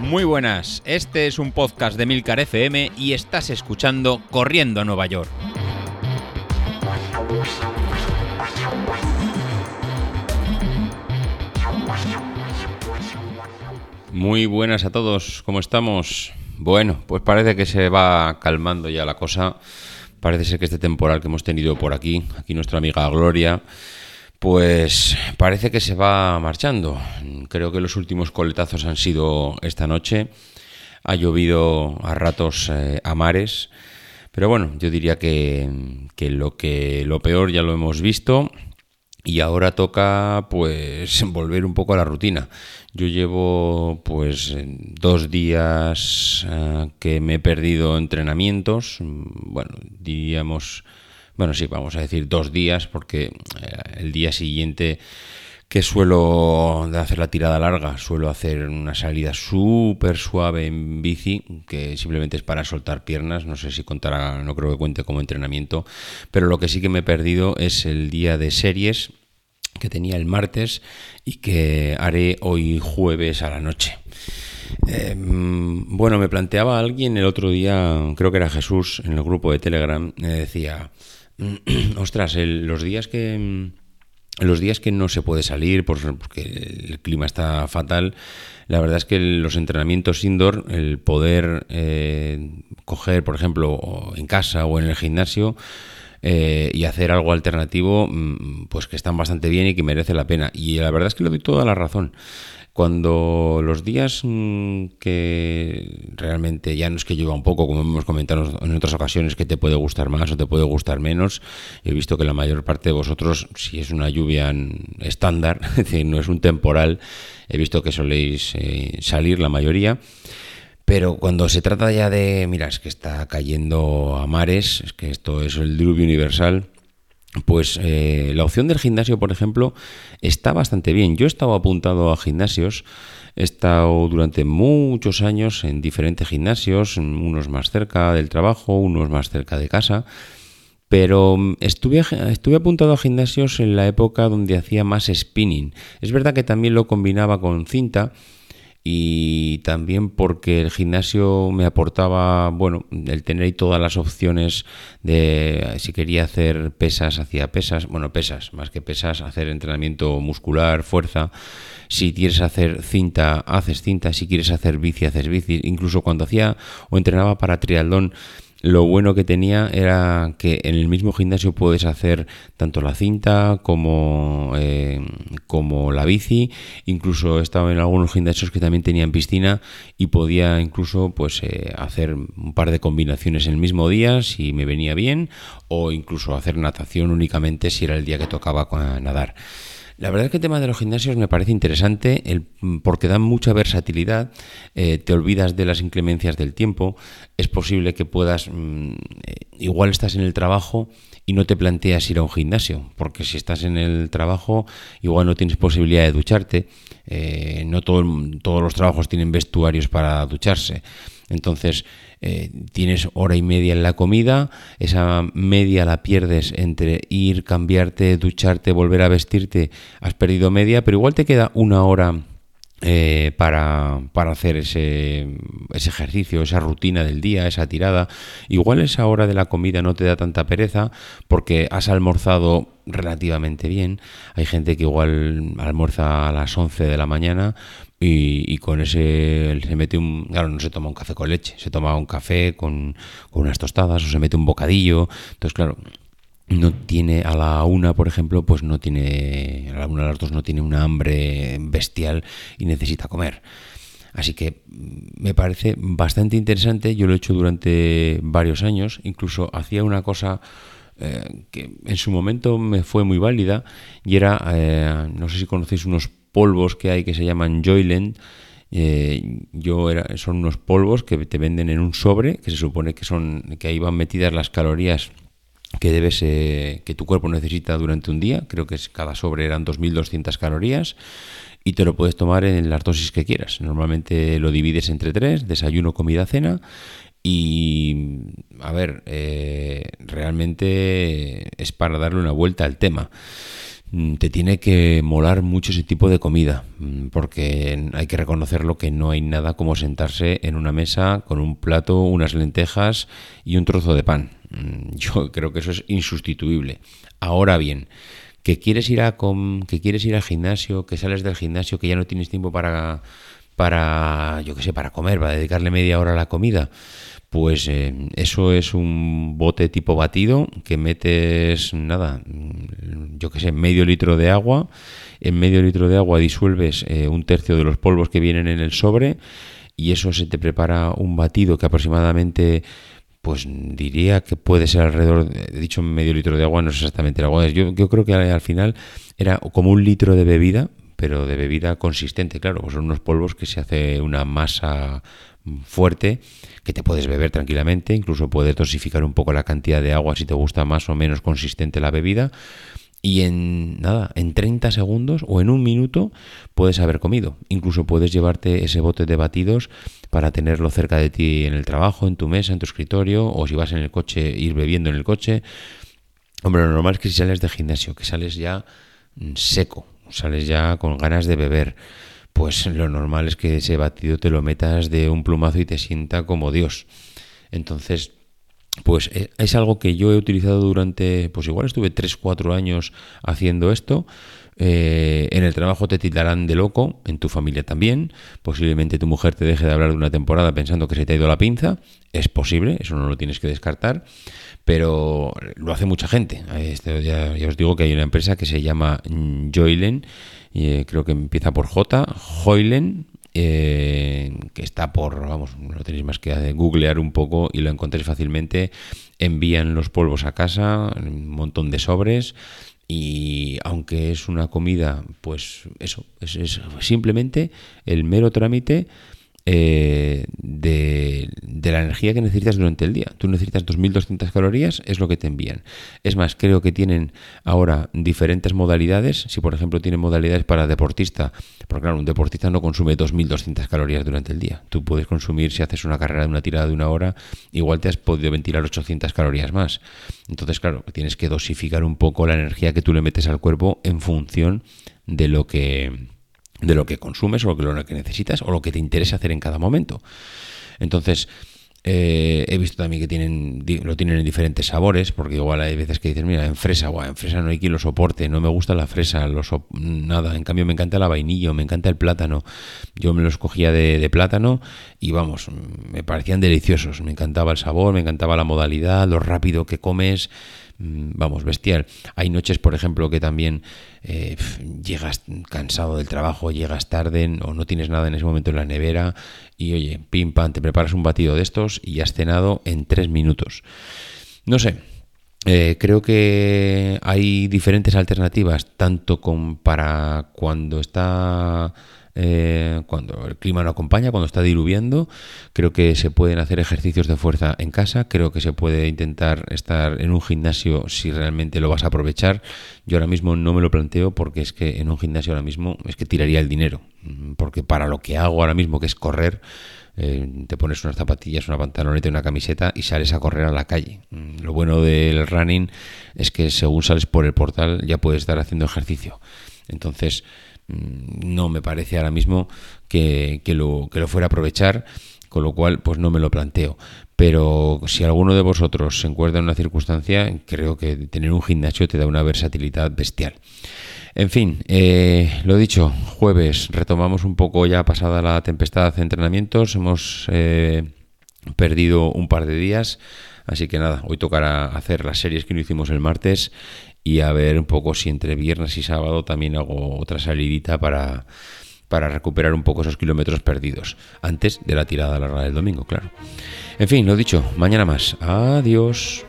Muy buenas, este es un podcast de Milcar FM y estás escuchando Corriendo a Nueva York. Muy buenas a todos, ¿cómo estamos? Bueno, pues parece que se va calmando ya la cosa. Parece ser que este temporal que hemos tenido por aquí, aquí nuestra amiga Gloria, pues parece que se va marchando. Creo que los últimos coletazos han sido esta noche. Ha llovido a ratos eh, a mares. Pero bueno, yo diría que, que, lo que lo peor ya lo hemos visto y ahora toca pues volver un poco a la rutina. Yo llevo pues dos días eh, que me he perdido entrenamientos, bueno, diríamos, bueno, sí, vamos a decir dos días porque eh, el día siguiente que suelo hacer la tirada larga, suelo hacer una salida súper suave en bici, que simplemente es para soltar piernas, no sé si contará, no creo que cuente como entrenamiento, pero lo que sí que me he perdido es el día de series que tenía el martes y que haré hoy jueves a la noche. Em, bueno, me planteaba alguien el otro día, creo que era Jesús, en el grupo de Telegram, me decía, ostras, los días que los días que no se puede salir porque el clima está fatal, la verdad es que los entrenamientos indoor, el poder eh, coger, por ejemplo, en casa o en el gimnasio, eh, y hacer algo alternativo, mm, pues que están bastante bien y que merece la pena. Y la verdad es que le doy toda la razón. Cuando los días mm, que realmente ya no es que llueva un poco, como hemos comentado en otras ocasiones, que te puede gustar más o te puede gustar menos, he visto que la mayor parte de vosotros, si es una lluvia estándar, es decir, no es un temporal, he visto que soléis eh, salir la mayoría. Pero cuando se trata ya de, mira, es que está cayendo a mares, es que esto es el diluvio universal, pues eh, la opción del gimnasio, por ejemplo, está bastante bien. Yo he estado apuntado a gimnasios, he estado durante muchos años en diferentes gimnasios, unos más cerca del trabajo, unos más cerca de casa, pero mm, estuve, estuve apuntado a gimnasios en la época donde hacía más spinning. Es verdad que también lo combinaba con cinta, y también porque el gimnasio me aportaba, bueno, el tener todas las opciones de si quería hacer pesas, hacía pesas, bueno, pesas, más que pesas, hacer entrenamiento muscular, fuerza. Si quieres hacer cinta, haces cinta, si quieres hacer bici, haces bici. Incluso cuando hacía o entrenaba para triatlón, lo bueno que tenía era que en el mismo gimnasio puedes hacer tanto la cinta como, eh, como la bici. Incluso he estado en algunos gimnasios que también tenían piscina y podía incluso pues, eh, hacer un par de combinaciones en el mismo día si me venía bien o incluso hacer natación únicamente si era el día que tocaba nadar. La verdad es que el tema de los gimnasios me parece interesante el, porque dan mucha versatilidad, eh, te olvidas de las inclemencias del tiempo, es posible que puedas, mm, eh, igual estás en el trabajo y no te planteas ir a un gimnasio, porque si estás en el trabajo igual no tienes posibilidad de ducharte, eh, no todos los trabajos tienen vestuarios para ducharse. Entonces, eh, tienes hora y media en la comida, esa media la pierdes entre ir, cambiarte, ducharte, volver a vestirte, has perdido media, pero igual te queda una hora eh, para, para, hacer ese, ese, ejercicio, esa rutina del día, esa tirada. Igual esa hora de la comida no te da tanta pereza porque has almorzado relativamente bien. Hay gente que igual almuerza a las 11 de la mañana, y, con ese se mete un. Claro, no se toma un café con leche, se toma un café con, unas tostadas o se mete un bocadillo. Entonces, claro, no tiene a la una, por ejemplo, pues no tiene. A la una a las dos no tiene una hambre bestial y necesita comer. Así que mm, me parece bastante interesante. Yo lo he hecho durante varios años. Incluso hacía una cosa. Eh, que en su momento me fue muy válida y era, eh, no sé si conocéis unos polvos que hay que se llaman Joyland. Eh, yo era, son unos polvos que te venden en un sobre, que se supone que son que ahí van metidas las calorías que debes eh, que tu cuerpo necesita durante un día. Creo que es, cada sobre eran 2.200 calorías y te lo puedes tomar en las dosis que quieras. Normalmente lo divides entre tres, desayuno, comida, cena. Y a ver, eh, realmente es para darle una vuelta al tema. Mm, te tiene que molar mucho ese tipo de comida, mm, porque hay que reconocerlo que no hay nada como sentarse en una mesa con un plato, unas lentejas y un trozo de pan. Mm, yo creo que eso es insustituible. Ahora bien, que quieres ir a que quieres ir al gimnasio, que sales del gimnasio, que ya no tienes tiempo para para yo qué sé, para comer, para dedicarle media hora a la comida. Pues eh, eso es un bote tipo batido que metes nada, yo qué sé, medio litro de agua. En medio litro de agua disuelves eh, un tercio de los polvos que vienen en el sobre y eso se te prepara un batido que aproximadamente pues diría que puede ser alrededor, he dicho medio litro de agua, no es exactamente el agua, yo, yo creo que al final era como un litro de bebida, pero de bebida consistente, claro, pues son unos polvos que se hace una masa fuerte que te puedes beber tranquilamente, incluso puedes dosificar un poco la cantidad de agua si te gusta más o menos consistente la bebida y en nada, en 30 segundos o en un minuto puedes haber comido. Incluso puedes llevarte ese bote de batidos para tenerlo cerca de ti en el trabajo, en tu mesa, en tu escritorio, o si vas en el coche, ir bebiendo en el coche. Hombre, lo normal es que si sales de gimnasio, que sales ya seco, sales ya con ganas de beber, pues lo normal es que ese batido te lo metas de un plumazo y te sienta como Dios. Entonces, pues eh, es algo que yo he utilizado durante, pues igual estuve 3-4 años haciendo esto. Eh, en el trabajo te tildarán de loco, en tu familia también. Posiblemente tu mujer te deje de hablar de una temporada pensando que se te ha ido la pinza. Es posible, eso no lo tienes que descartar. Pero lo hace mucha gente. Este, ya, os digo que hay una empresa que se llama Joylen, y, eh, creo que empieza por J, Joylen, eh, que está por, vamos, no tenéis más que googlear un poco y lo encontréis fácilmente. Envían los polvos a casa, un montón de sobres. Y aunque es una comida, pues eso, es simplemente el mero trámite eh, de, la energía que necesitas durante el día. Tú necesitas 2.200 calorías, es lo que te envían. Es más, creo que tienen ahora diferentes modalidades. Si, por ejemplo, tienen modalidades para deportista, porque claro, un deportista no consume 2.200 calorías durante el día. Tú puedes consumir, si haces una carrera de una tirada de una hora, igual te has podido ventilar 800 calorías más. Entonces, claro, tienes que dosificar un poco la energía que tú le metes al cuerpo en función de lo que de lo que consumes o lo que necesitas o lo que te interesa hacer en cada momento. Entonces, eh, he visto también que tienen lo tienen en diferentes sabores, porque igual hay veces que dices, mira, en fresa, en fresa no hay quien lo soporte, no me gusta la fresa, lo nada, en cambio me encanta la vainilla, me encanta el plátano. Yo me los cogía de, plátano y vamos, me parecían deliciosos, me encantaba el sabor, me encantaba la modalidad, lo rápido que comes. Mm, vamos, bestial. Hay noches, por ejemplo, que también eh, llegas cansado del trabajo, llegas tarde o no tienes nada en ese momento en la nevera y oye, pim pam, te preparas un batido de estos y has cenado en tres minutos. No sé, eh, creo que hay diferentes alternativas, tanto con, para cuando está eh, cuando el clima no acompaña, cuando está diluviando. Creo que se pueden hacer ejercicios de fuerza en casa. Creo que se puede intentar estar en un gimnasio si realmente lo vas a aprovechar. Yo ahora mismo no me lo planteo porque es que en un gimnasio ahora mismo es que tiraría el dinero. Mm, porque para lo que hago ahora mismo, que es correr, eh, te pones unas zapatillas, una pantaloneta y una camiseta y sales a correr a la calle. Mm, lo bueno del running es que según sales por el portal ya puedes estar haciendo ejercicio. Entonces, no me parece ahora mismo que, lo, que lo fuera a aprovechar, con lo cual pues no me lo planteo. Pero si alguno de vosotros se encuentra en una circunstancia, creo que tener un gimnasio te da una versatilidad bestial. En fin, eh, lo dicho, jueves retomamos un poco ya pasada la tempestad de entrenamientos, hemos eh, perdido un par de días, así que nada, hoy tocará hacer las series que no hicimos el martes y a ver un poco si entre viernes y sábado también hago otra salidita para, para recuperar un poco esos kilómetros perdidos, antes de la tirada larga del domingo, claro. En fin, lo dicho, mañana más. Adiós.